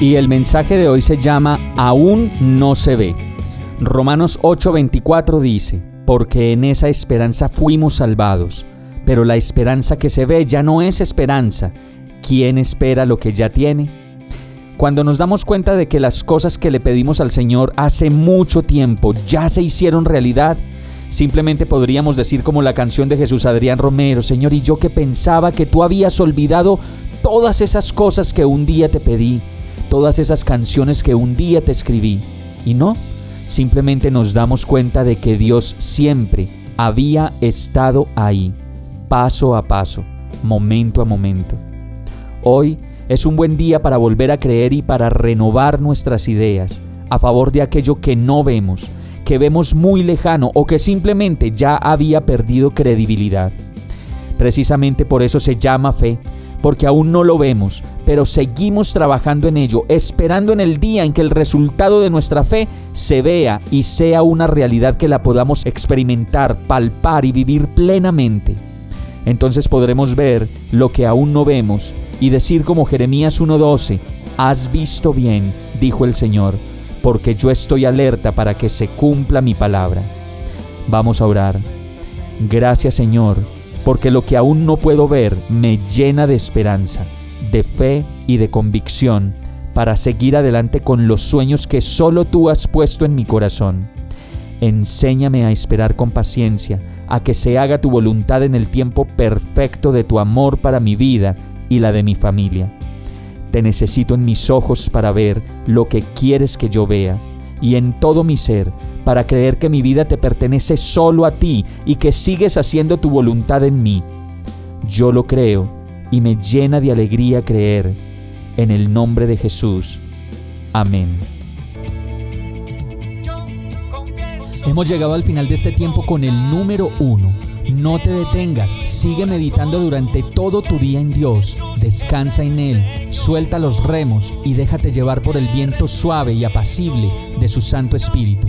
Y el mensaje de hoy se llama Aún no se ve. Romanos 8:24 dice, porque en esa esperanza fuimos salvados pero la esperanza que se ve ya no es esperanza. ¿Quién espera lo que ya tiene? Cuando nos damos cuenta de que las cosas que le pedimos al Señor hace mucho tiempo ya se hicieron realidad, simplemente podríamos decir como la canción de Jesús Adrián Romero, Señor, y yo que pensaba que tú habías olvidado todas esas cosas que un día te pedí, todas esas canciones que un día te escribí. Y no, simplemente nos damos cuenta de que Dios siempre había estado ahí paso a paso, momento a momento. Hoy es un buen día para volver a creer y para renovar nuestras ideas a favor de aquello que no vemos, que vemos muy lejano o que simplemente ya había perdido credibilidad. Precisamente por eso se llama fe, porque aún no lo vemos, pero seguimos trabajando en ello, esperando en el día en que el resultado de nuestra fe se vea y sea una realidad que la podamos experimentar, palpar y vivir plenamente entonces podremos ver lo que aún no vemos y decir como Jeremías 1:12, Has visto bien, dijo el Señor, porque yo estoy alerta para que se cumpla mi palabra. Vamos a orar. Gracias Señor, porque lo que aún no puedo ver me llena de esperanza, de fe y de convicción para seguir adelante con los sueños que solo tú has puesto en mi corazón. Enséñame a esperar con paciencia, a que se haga tu voluntad en el tiempo perfecto de tu amor para mi vida y la de mi familia. Te necesito en mis ojos para ver lo que quieres que yo vea y en todo mi ser para creer que mi vida te pertenece solo a ti y que sigues haciendo tu voluntad en mí. Yo lo creo y me llena de alegría creer. En el nombre de Jesús. Amén. Hemos llegado al final de este tiempo con el número uno. No te detengas, sigue meditando durante todo tu día en Dios, descansa en Él, suelta los remos y déjate llevar por el viento suave y apacible de su Santo Espíritu.